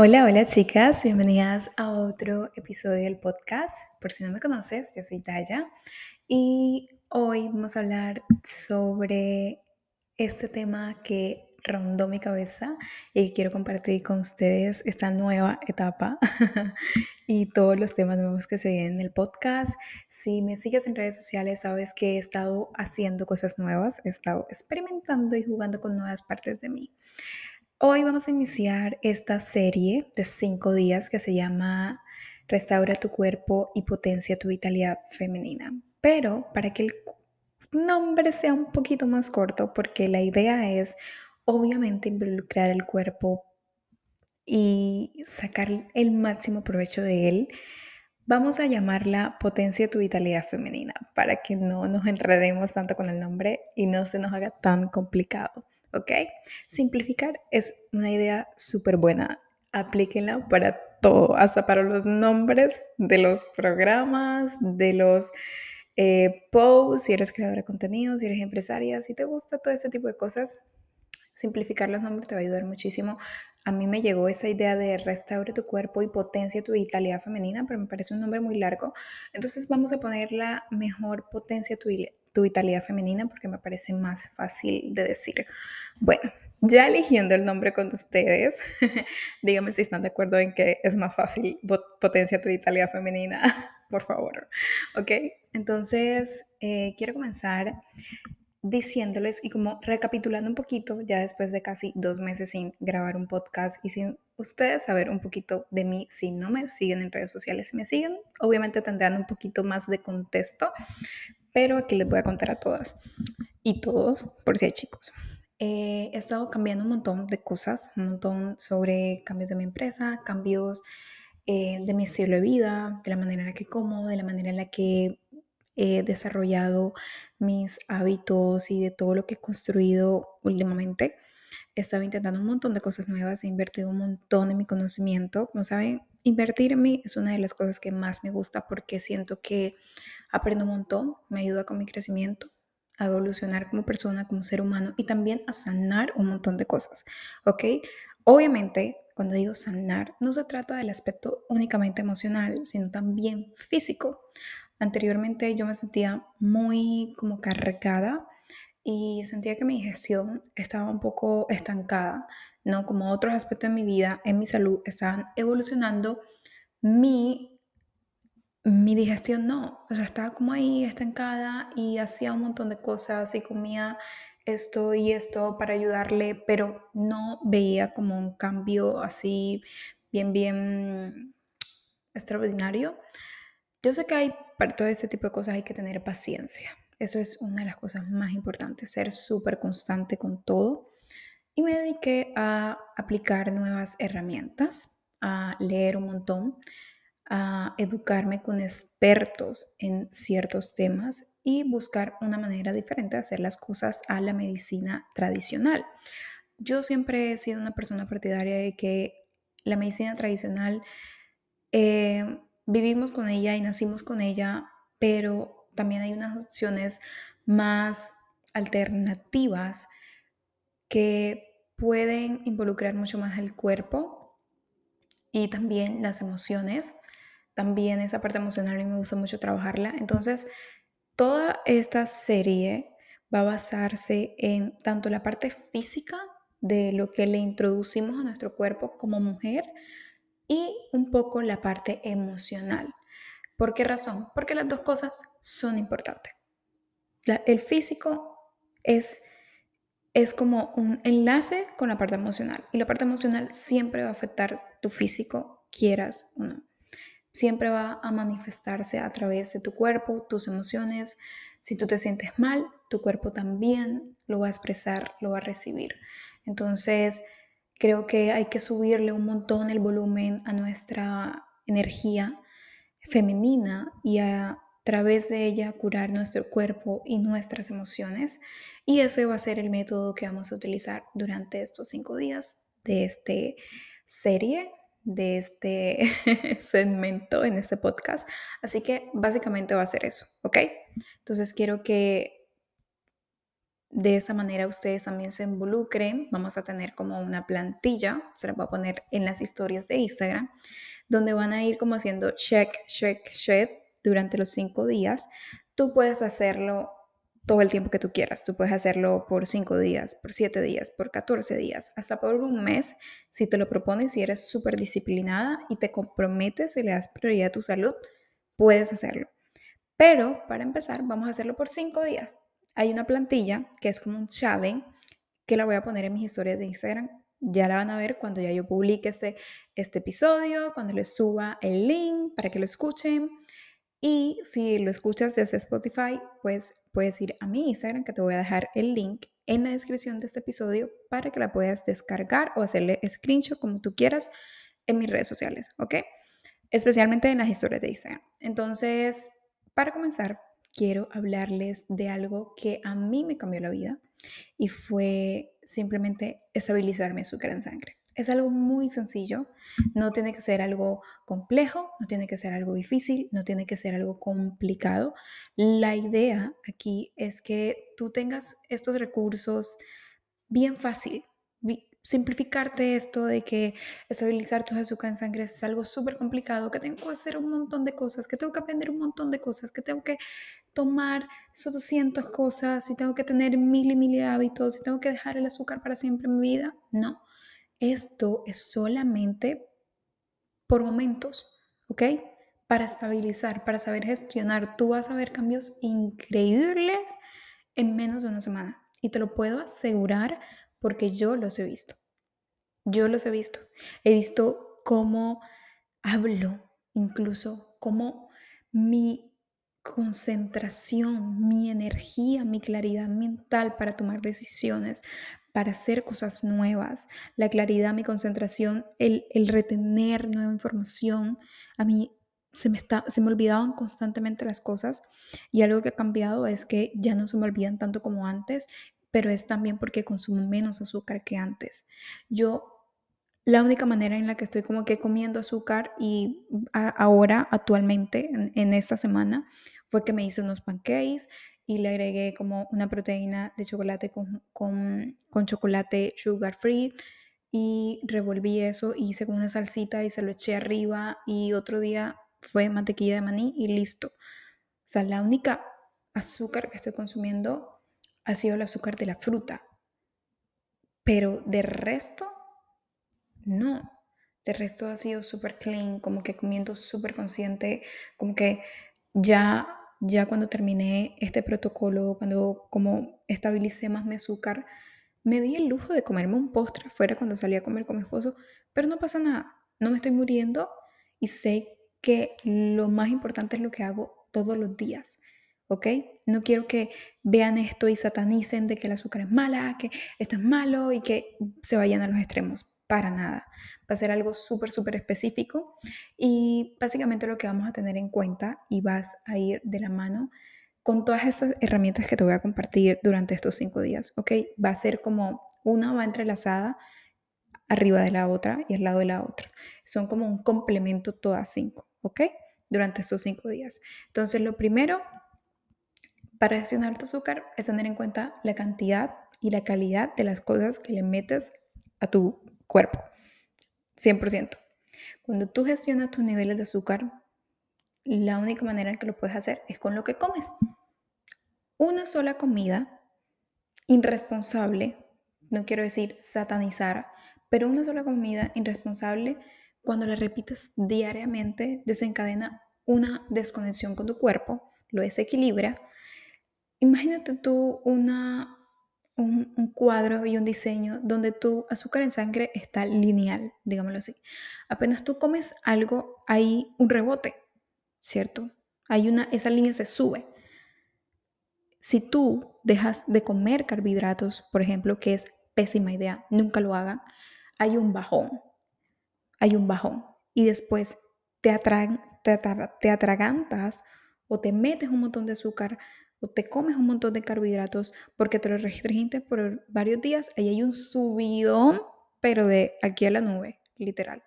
Hola, hola chicas, bienvenidas a otro episodio del podcast. Por si no me conoces, yo soy Taya y hoy vamos a hablar sobre este tema que rondó mi cabeza y quiero compartir con ustedes esta nueva etapa y todos los temas nuevos que se vienen en el podcast. Si me sigues en redes sociales, sabes que he estado haciendo cosas nuevas, he estado experimentando y jugando con nuevas partes de mí. Hoy vamos a iniciar esta serie de cinco días que se llama Restaura tu cuerpo y potencia tu vitalidad femenina. Pero para que el nombre sea un poquito más corto, porque la idea es obviamente involucrar el cuerpo y sacar el máximo provecho de él, vamos a llamarla potencia tu vitalidad femenina, para que no nos enredemos tanto con el nombre y no se nos haga tan complicado. ¿Ok? Simplificar es una idea súper buena. Aplíquenla para todo, hasta para los nombres de los programas, de los eh, posts, si eres creadora de contenido, si eres empresaria, si te gusta todo este tipo de cosas, simplificar los nombres te va a ayudar muchísimo. A mí me llegó esa idea de restaure tu cuerpo y potencia tu vitalidad femenina, pero me parece un nombre muy largo. Entonces vamos a poner la mejor potencia tu, tu vitalidad femenina porque me parece más fácil de decir. Bueno, ya eligiendo el nombre con ustedes, díganme si están de acuerdo en que es más fácil potencia tu vitalidad femenina, por favor. ¿Ok? Entonces, eh, quiero comenzar diciéndoles y como recapitulando un poquito, ya después de casi dos meses sin grabar un podcast y sin ustedes saber un poquito de mí, si no me siguen en redes sociales, si me siguen, obviamente tendrán un poquito más de contexto, pero aquí les voy a contar a todas y todos, por si hay chicos. Eh, he estado cambiando un montón de cosas, un montón sobre cambios de mi empresa, cambios eh, de mi estilo de vida, de la manera en la que como, de la manera en la que he desarrollado mis hábitos y de todo lo que he construido últimamente. He estado intentando un montón de cosas nuevas, he invertido un montón en mi conocimiento. Como saben, invertir en mí es una de las cosas que más me gusta porque siento que aprendo un montón, me ayuda con mi crecimiento, a evolucionar como persona, como ser humano y también a sanar un montón de cosas, ¿ok? Obviamente, cuando digo sanar, no se trata del aspecto únicamente emocional, sino también físico. Anteriormente yo me sentía muy como cargada y sentía que mi digestión estaba un poco estancada, ¿no? Como otros aspectos de mi vida, en mi salud, estaban evolucionando. Mi, mi digestión no, o sea, estaba como ahí estancada y hacía un montón de cosas y comía esto y esto para ayudarle, pero no veía como un cambio así bien, bien extraordinario. Yo sé que hay, para todo este tipo de cosas hay que tener paciencia. Eso es una de las cosas más importantes, ser súper constante con todo. Y me dediqué a aplicar nuevas herramientas, a leer un montón, a educarme con expertos en ciertos temas y buscar una manera diferente de hacer las cosas a la medicina tradicional. Yo siempre he sido una persona partidaria de que la medicina tradicional eh, vivimos con ella y nacimos con ella, pero también hay unas opciones más alternativas que pueden involucrar mucho más el cuerpo y también las emociones. También esa parte emocional y me gusta mucho trabajarla. Entonces, toda esta serie va a basarse en tanto la parte física de lo que le introducimos a nuestro cuerpo como mujer, y un poco la parte emocional. ¿Por qué razón? Porque las dos cosas son importantes. el físico es, es como un enlace con la parte emocional y la parte emocional siempre va a afectar tu físico, quieras o no. Siempre va a manifestarse a través de tu cuerpo, tus emociones. Si tú te sientes mal, tu cuerpo también lo va a expresar, lo va a recibir. Entonces, Creo que hay que subirle un montón el volumen a nuestra energía femenina y a través de ella curar nuestro cuerpo y nuestras emociones. Y ese va a ser el método que vamos a utilizar durante estos cinco días de esta serie, de este segmento en este podcast. Así que básicamente va a ser eso, ¿ok? Entonces quiero que de esa manera ustedes también se involucren. Vamos a tener como una plantilla, se la voy a poner en las historias de Instagram, donde van a ir como haciendo check, check, check durante los cinco días. Tú puedes hacerlo todo el tiempo que tú quieras. Tú puedes hacerlo por cinco días, por siete días, por 14 días, hasta por un mes. Si te lo propones, si eres súper disciplinada y te comprometes y le das prioridad a tu salud, puedes hacerlo. Pero para empezar, vamos a hacerlo por cinco días hay una plantilla que es como un challenge que la voy a poner en mis historias de Instagram. Ya la van a ver cuando ya yo publique este, este episodio, cuando les suba el link para que lo escuchen. Y si lo escuchas desde Spotify, pues puedes ir a mi Instagram, que te voy a dejar el link en la descripción de este episodio para que la puedas descargar o hacerle screenshot como tú quieras en mis redes sociales, ¿ok? Especialmente en las historias de Instagram. Entonces, para comenzar, quiero hablarles de algo que a mí me cambió la vida y fue simplemente estabilizar mi azúcar en sangre. Es algo muy sencillo, no tiene que ser algo complejo, no tiene que ser algo difícil, no tiene que ser algo complicado. La idea aquí es que tú tengas estos recursos bien fácil, simplificarte esto de que estabilizar tu azúcar en sangre es algo súper complicado, que tengo que hacer un montón de cosas, que tengo que aprender un montón de cosas, que tengo que tomar esos 200 cosas, y tengo que tener mil y mil hábitos, y tengo que dejar el azúcar para siempre en mi vida. No, esto es solamente por momentos, ¿ok? Para estabilizar, para saber gestionar. Tú vas a ver cambios increíbles en menos de una semana. Y te lo puedo asegurar porque yo los he visto. Yo los he visto. He visto cómo hablo, incluso cómo mi concentración, mi energía, mi claridad mental para tomar decisiones, para hacer cosas nuevas, la claridad, mi concentración, el, retener nueva información, a mí se me, está, se me olvidaban constantemente las cosas y algo que ha cambiado es que ya no se me olvidan tanto como antes pero es también porque consumo menos azúcar que antes. Yo, la única manera en la que estoy como que comiendo azúcar y ahora, actualmente, en, esta semana, fue que me hice unos pancakes y le agregué como una proteína de chocolate con, con, chocolate sugar free y revolví eso hice como una salsita y se lo eché arriba y otro día fue mantequilla de maní y listo. O sea, la única azúcar que estoy consumiendo ha sido el azúcar de la fruta. Pero de resto, no. De resto ha sido súper clean, como que comiendo súper consciente, como que ya, ya cuando terminé este protocolo, cuando como estabilicé más mi azúcar, me di el lujo de comerme un postre afuera cuando salí a comer con mi esposo, pero no pasa nada, no me estoy muriendo y sé que lo más importante es lo que hago todos los días. ¿ok? No quiero que vean esto y satanicen de que el azúcar es mala, que esto es malo y que se vayan a los extremos. Para nada. Va a ser algo súper, súper específico y básicamente lo que vamos a tener en cuenta y vas a ir de la mano con todas esas herramientas que te voy a compartir durante estos cinco días, ¿ok? Va a ser como una va entrelazada arriba de la otra y al lado de la otra. Son como un complemento todas cinco, ¿ok? Durante estos cinco días. Entonces, lo primero para gestionar tu azúcar es tener en cuenta la cantidad y la calidad de las cosas que le metes a tu cuerpo. 100%. Cuando tú gestionas tus niveles de azúcar, la única manera en que lo puedes hacer es con lo que comes. Una sola comida irresponsable, no quiero decir satanizar, pero una sola comida irresponsable, cuando la repites diariamente, desencadena una desconexión con tu cuerpo, lo desequilibra Imagínate tú una, un, cuadro y un diseño donde tu azúcar en sangre está lineal, digámoslo así. Apenas tú comes algo, hay un rebote, ¿cierto? Hay una, esa línea se sube. Si tú dejas de comer carbohidratos, por ejemplo, que es pésima idea, nunca lo hagan, hay un bajón, hay un bajón. Y después te, te, te atragantas o te metes un montón de azúcar o te comes un montón de carbohidratos porque te lo restringiste por varios días, ahí hay un subidón, pero de aquí a la nube, literal.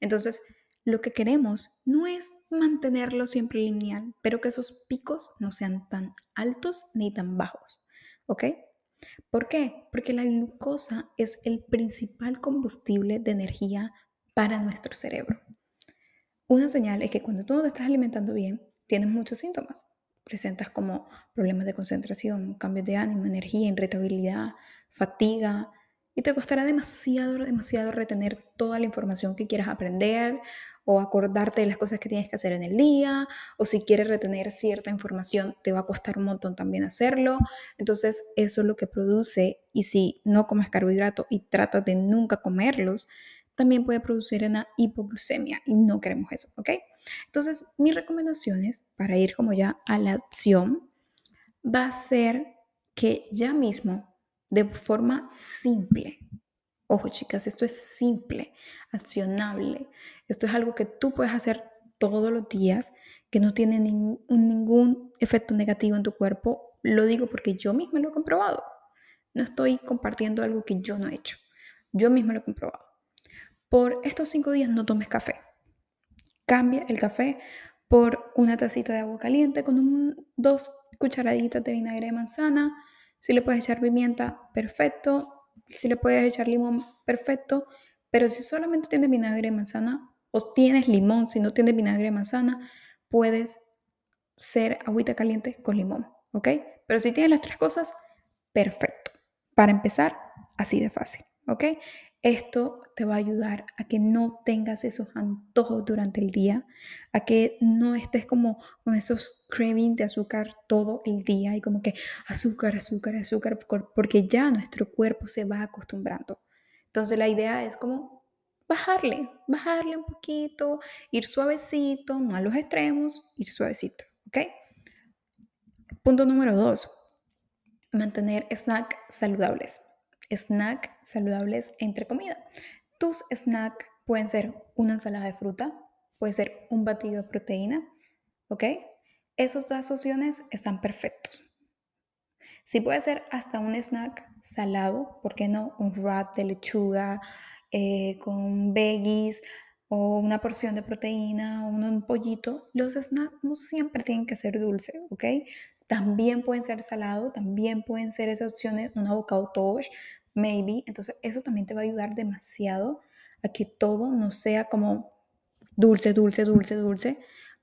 Entonces, lo que queremos no es mantenerlo siempre lineal, pero que esos picos no sean tan altos ni tan bajos, ¿ok? ¿Por qué? Porque la glucosa es el principal combustible de energía para nuestro cerebro. Una señal es que cuando tú no te estás alimentando bien, tienes muchos síntomas. Presentas como problemas de concentración, cambios de ánimo, energía, irritabilidad, fatiga, y te costará demasiado, demasiado retener toda la información que quieras aprender o acordarte de las cosas que tienes que hacer en el día, o si quieres retener cierta información, te va a costar un montón también hacerlo. Entonces, eso es lo que produce, y si no comes carbohidratos y tratas de nunca comerlos, también puede producir una hipoglucemia y no queremos eso, ¿ok? Entonces, mis recomendaciones para ir como ya a la acción va a ser que ya mismo, de forma simple, ojo chicas, esto es simple, accionable, esto es algo que tú puedes hacer todos los días, que no tiene ningún efecto negativo en tu cuerpo. Lo digo porque yo misma lo he comprobado. No estoy compartiendo algo que yo no he hecho. Yo misma lo he comprobado. Por estos cinco días no tomes café. Cambia el café por una tacita de agua caliente con dos cucharaditas de vinagre de manzana. Si le puedes echar pimienta, perfecto. Si le puedes echar limón, perfecto. Pero si solamente tienes vinagre de manzana, o tienes limón, si no tienes vinagre de manzana, puedes ser agüita caliente con limón, ¿ok? Pero si tienes las tres cosas, perfecto. Para empezar, así de fácil, ¿ok? Esto te va a ayudar a que no tengas esos antojos durante el día, a que no estés como con esos cravings de azúcar todo el día y como que azúcar, azúcar, azúcar, porque ya nuestro cuerpo se va acostumbrando. Entonces la idea es como bajarle, bajarle un poquito, ir suavecito, no a los extremos, ir suavecito, ¿ok? Punto número dos, mantener snacks saludables. Snack saludables entre comida. Tus snacks pueden ser una ensalada de fruta, puede ser un batido de proteína, ¿ok? Esas dos opciones están perfectos. Si puede ser hasta un snack salado, ¿por qué no? Un wrap de lechuga, eh, con veggies o una porción de proteína o un pollito, los snacks no siempre tienen que ser dulces, ¿ok? También pueden ser salados, también pueden ser esas opciones, un avocado toast, maybe. Entonces, eso también te va a ayudar demasiado a que todo no sea como dulce, dulce, dulce, dulce,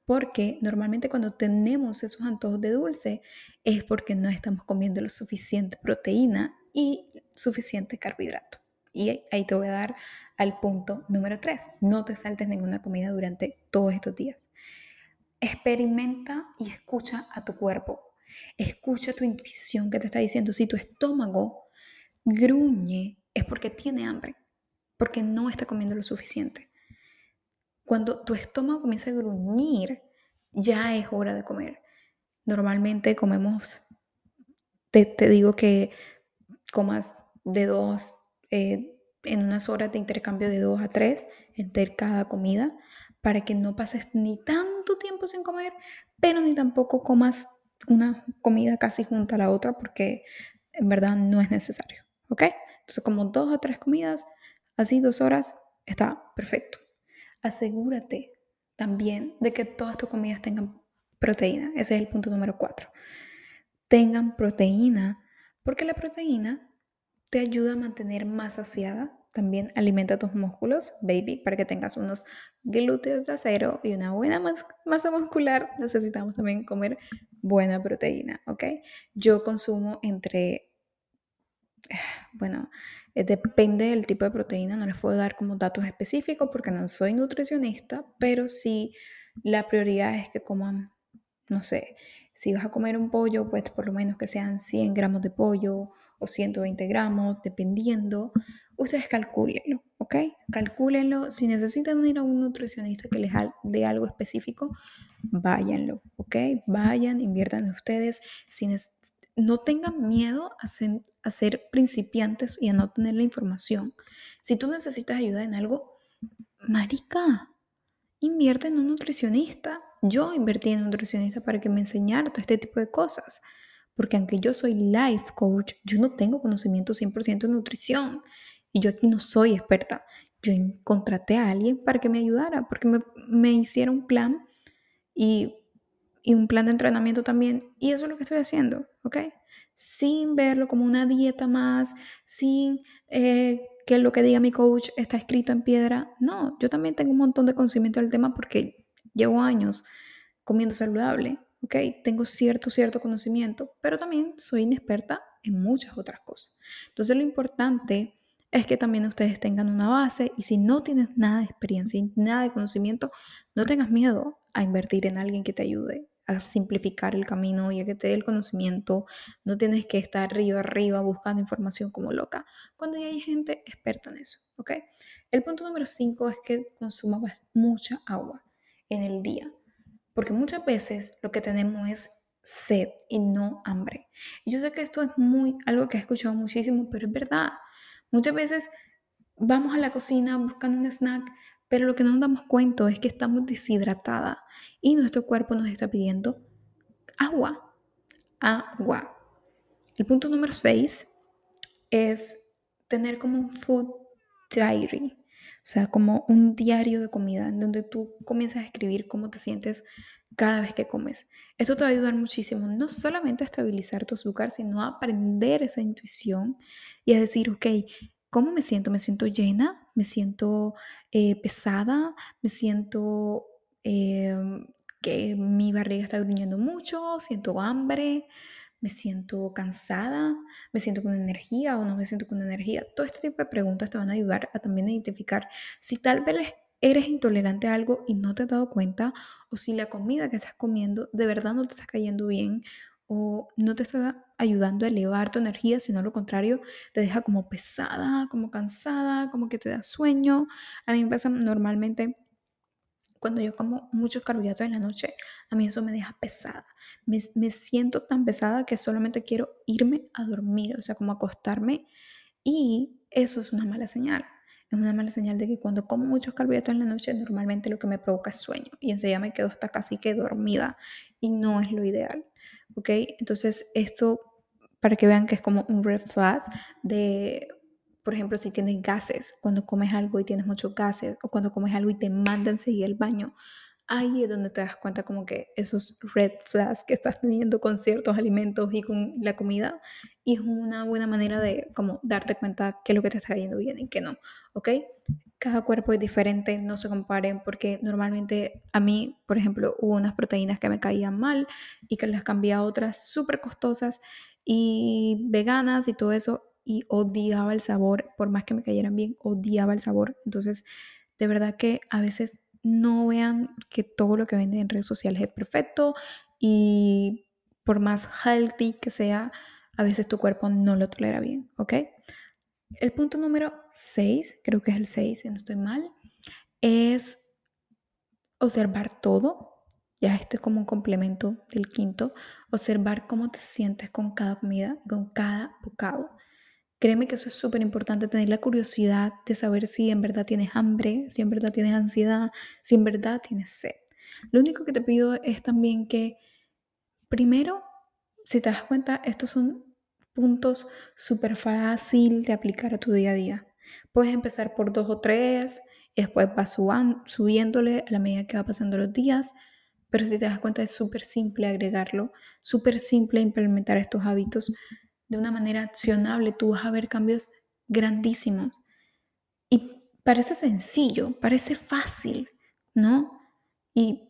porque normalmente cuando tenemos esos antojos de dulce es porque no estamos comiendo lo suficiente proteína y suficiente carbohidrato. Y ahí te voy a dar al punto número 3. No te saltes ninguna comida durante todos estos días. Experimenta y escucha a tu cuerpo. Escucha tu intuición que te está diciendo. Si tu estómago gruñe, es porque tiene hambre, porque no está comiendo lo suficiente. Cuando tu estómago comienza a gruñir, ya es hora de comer. Normalmente comemos, te, te digo que comas de dos eh, en unas horas de intercambio de 2 a 3 entre cada comida para que no pases ni tanto tiempo sin comer, pero ni tampoco comas una comida casi junto a la otra porque en verdad no es necesario, ¿ok? Entonces como dos o tres comidas, así dos horas, está perfecto. Asegúrate también de que todas tus comidas tengan proteína. Ese es el punto número 4. Tengan proteína, porque la proteína te ayuda a mantener más saciada. También alimenta tus músculos, baby, para que tengas unos glúteos de acero y una buena masa muscular. Necesitamos también comer buena proteína, ¿ok? Yo consumo entre, bueno, eh, depende del tipo de proteína, no les puedo dar como datos específicos porque no soy nutricionista, pero sí la prioridad es que coman, no sé, si vas a comer un pollo, pues por lo menos que sean 100 gramos de pollo o 120 gramos, dependiendo. Ustedes calcúlenlo, ¿ok? Calcúlenlo. Si necesitan ir a un nutricionista que les dé algo específico, váyanlo, ¿ok? Vayan, inviertan en ustedes. Si no tengan miedo a ser, a ser principiantes y a no tener la información. Si tú necesitas ayuda en algo, marica, invierte en un nutricionista. Yo invertí en un nutricionista para que me enseñara todo este tipo de cosas. Porque aunque yo soy life coach, yo no tengo conocimiento 100% de nutrición. Y yo aquí no soy experta. Yo contraté a alguien para que me ayudara, porque me, me hiciera un plan y, y un plan de entrenamiento también. Y eso es lo que estoy haciendo, ¿ok? sin verlo como una dieta más, sin eh, que lo que diga mi coach está escrito en piedra. No, yo también tengo un montón de conocimiento del tema porque llevo años comiendo saludable, ¿ok? Tengo cierto, cierto conocimiento, pero también soy inexperta en muchas otras cosas. Entonces lo importante es que también ustedes tengan una base y si no tienes nada de experiencia y nada de conocimiento, no tengas miedo a invertir en alguien que te ayude a simplificar el camino y a que te dé el conocimiento. No tienes que estar arriba, arriba buscando información como loca, cuando ya hay gente experta en eso, ¿ok? El punto número 5 es que consumas mucha agua en el día, porque muchas veces lo que tenemos es sed y no hambre. Yo sé que esto es muy algo que he escuchado muchísimo, pero es verdad. Muchas veces vamos a la cocina buscando un snack, pero lo que no nos damos cuenta es que estamos deshidratadas y nuestro cuerpo nos está pidiendo agua. Agua. El punto número 6 es tener como un food diary, o sea, como un diario de comida en donde tú comienzas a escribir cómo te sientes cada vez que comes. Eso te va a ayudar muchísimo, no solamente a estabilizar tu azúcar, sino a aprender esa intuición y a decir, ok, ¿cómo me siento? ¿Me siento llena? ¿Me siento eh, pesada? ¿Me siento eh, que mi barriga está gruñendo mucho? ¿Siento hambre? ¿Me siento cansada? ¿Me siento con energía o no me siento con energía? Todo este tipo de preguntas te van a ayudar a también identificar si tal vez eres intolerante a algo y no te has dado cuenta, o si la comida que estás comiendo de verdad no te está cayendo bien, o no te está ayudando a elevar tu energía, sino lo contrario, te deja como pesada, como cansada, como que te da sueño. A mí me pasa normalmente cuando yo como muchos carbohidratos en la noche, a mí eso me deja pesada. Me, me, siento tan pesada que solamente quiero irme a dormir, o sea, como acostarme. Y eso es una mala señal es una mala señal de que cuando como muchos carbohidratos en la noche, normalmente lo que me provoca es sueño y enseguida me quedo hasta casi que dormida y no es lo ideal. ¿Ok? Entonces, esto para que vean que es como un red flag de, por ejemplo, si tienes gases, cuando comes algo y tienes muchos gases, o cuando comes algo y te mandan seguir al baño, ahí es donde te das cuenta como que esos red flags que estás teniendo con ciertos alimentos y con la comida y es una buena manera de como darte cuenta qué es lo que te está yendo bien y qué no, ¿ok? Cada cuerpo es diferente, no se comparen porque normalmente a mí, por ejemplo, hubo unas proteínas que me caían mal y que las cambié a otras súper costosas y veganas y todo eso y odiaba el sabor, por más que me cayeran bien, odiaba el sabor. Entonces, de verdad que a veces no vean que todo lo que venden en redes sociales es perfecto y por más healthy que sea, a veces tu cuerpo no lo tolera bien, ¿ok? El punto número 6, creo que es el 6, si no estoy mal, es observar todo. Ya esto es como un complemento del quinto. Observar cómo te sientes con cada comida, con cada bocado. Créeme que eso es súper importante, tener la curiosidad de saber si en verdad tienes hambre, si en verdad tienes ansiedad, si en verdad tienes sed. Lo único que te pido es también que, primero, si te das cuenta, estos son puntos súper fácil de aplicar a tu día a día. Puedes empezar por dos o tres y después vas subiéndole a la medida que va pasando los días, pero si te das cuenta es súper simple agregarlo, súper simple implementar estos hábitos de una manera accionable, tú vas a ver cambios grandísimos. Y parece sencillo, parece fácil, ¿no? Y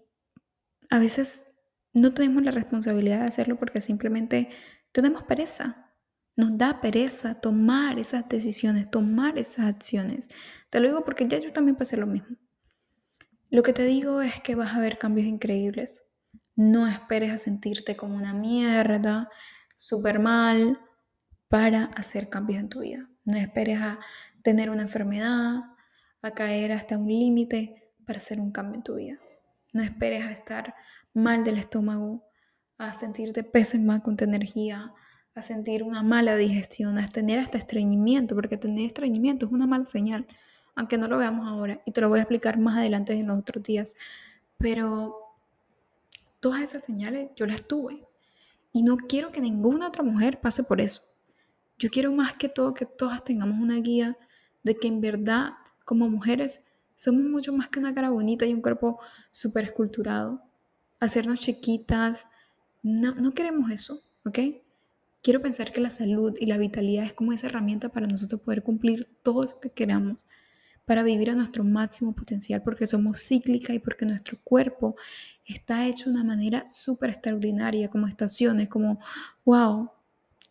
a veces no tenemos la responsabilidad de hacerlo porque simplemente tenemos pereza. Nos da pereza tomar esas decisiones, tomar esas acciones. Te lo digo porque ya yo también pasé lo mismo. Lo que te digo es que vas a ver cambios increíbles. No esperes a sentirte como una mierda, súper mal, para hacer cambios en tu vida. No esperes a tener una enfermedad, a caer hasta un límite para hacer un cambio en tu vida. No esperes a estar mal del estómago, a sentirte pésima con tu energía, a sentir una mala digestión, a tener hasta estreñimiento, porque tener estreñimiento es una mala señal, aunque no lo veamos ahora, y te lo voy a explicar más adelante en los otros días. Pero todas esas señales yo las tuve, y no quiero que ninguna otra mujer pase por eso. Yo quiero más que todo que todas tengamos una guía de que en verdad como mujeres somos mucho más que una cara bonita y un cuerpo súper esculturado. Hacernos chiquitas, no, no queremos eso, ¿ok? quiero pensar que la salud y la vitalidad es como esa herramienta para nosotros poder cumplir todo eso que queramos, para vivir a nuestro máximo potencial, porque somos cíclica y porque nuestro cuerpo está hecho de una manera súper extraordinaria, como estaciones, como, wow,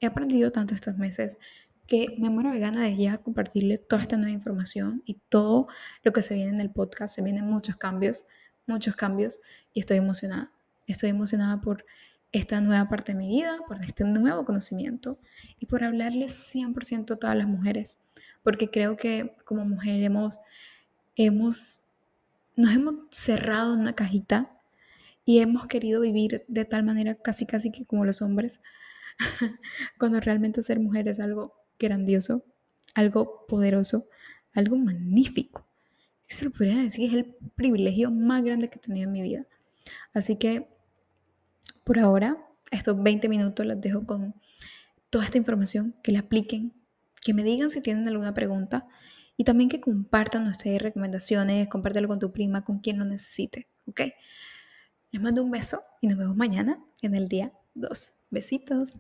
he aprendido tanto estos meses que me muero de ganas de ya compartirle toda esta nueva información y todo lo que se viene en el podcast. Se vienen muchos cambios, muchos cambios y estoy emocionada. Estoy emocionada por esta nueva parte de mi vida, por este nuevo conocimiento y por hablarles 100% a todas las mujeres, porque creo que como mujer hemos, hemos, nos hemos cerrado en una cajita y hemos querido vivir de tal manera casi casi que como los hombres, cuando realmente ser mujer es algo grandioso, algo poderoso, algo magnífico. Se lo podría decir, es el privilegio más grande que he tenido en mi vida. Así que por ahora, estos 20 minutos los dejo con toda esta información, que la apliquen, que me digan si tienen alguna pregunta y también que compartan ustedes recomendaciones, compártelo con tu prima, con quien lo necesite, ¿ok? Les mando un beso y nos vemos mañana en el día 2. Besitos.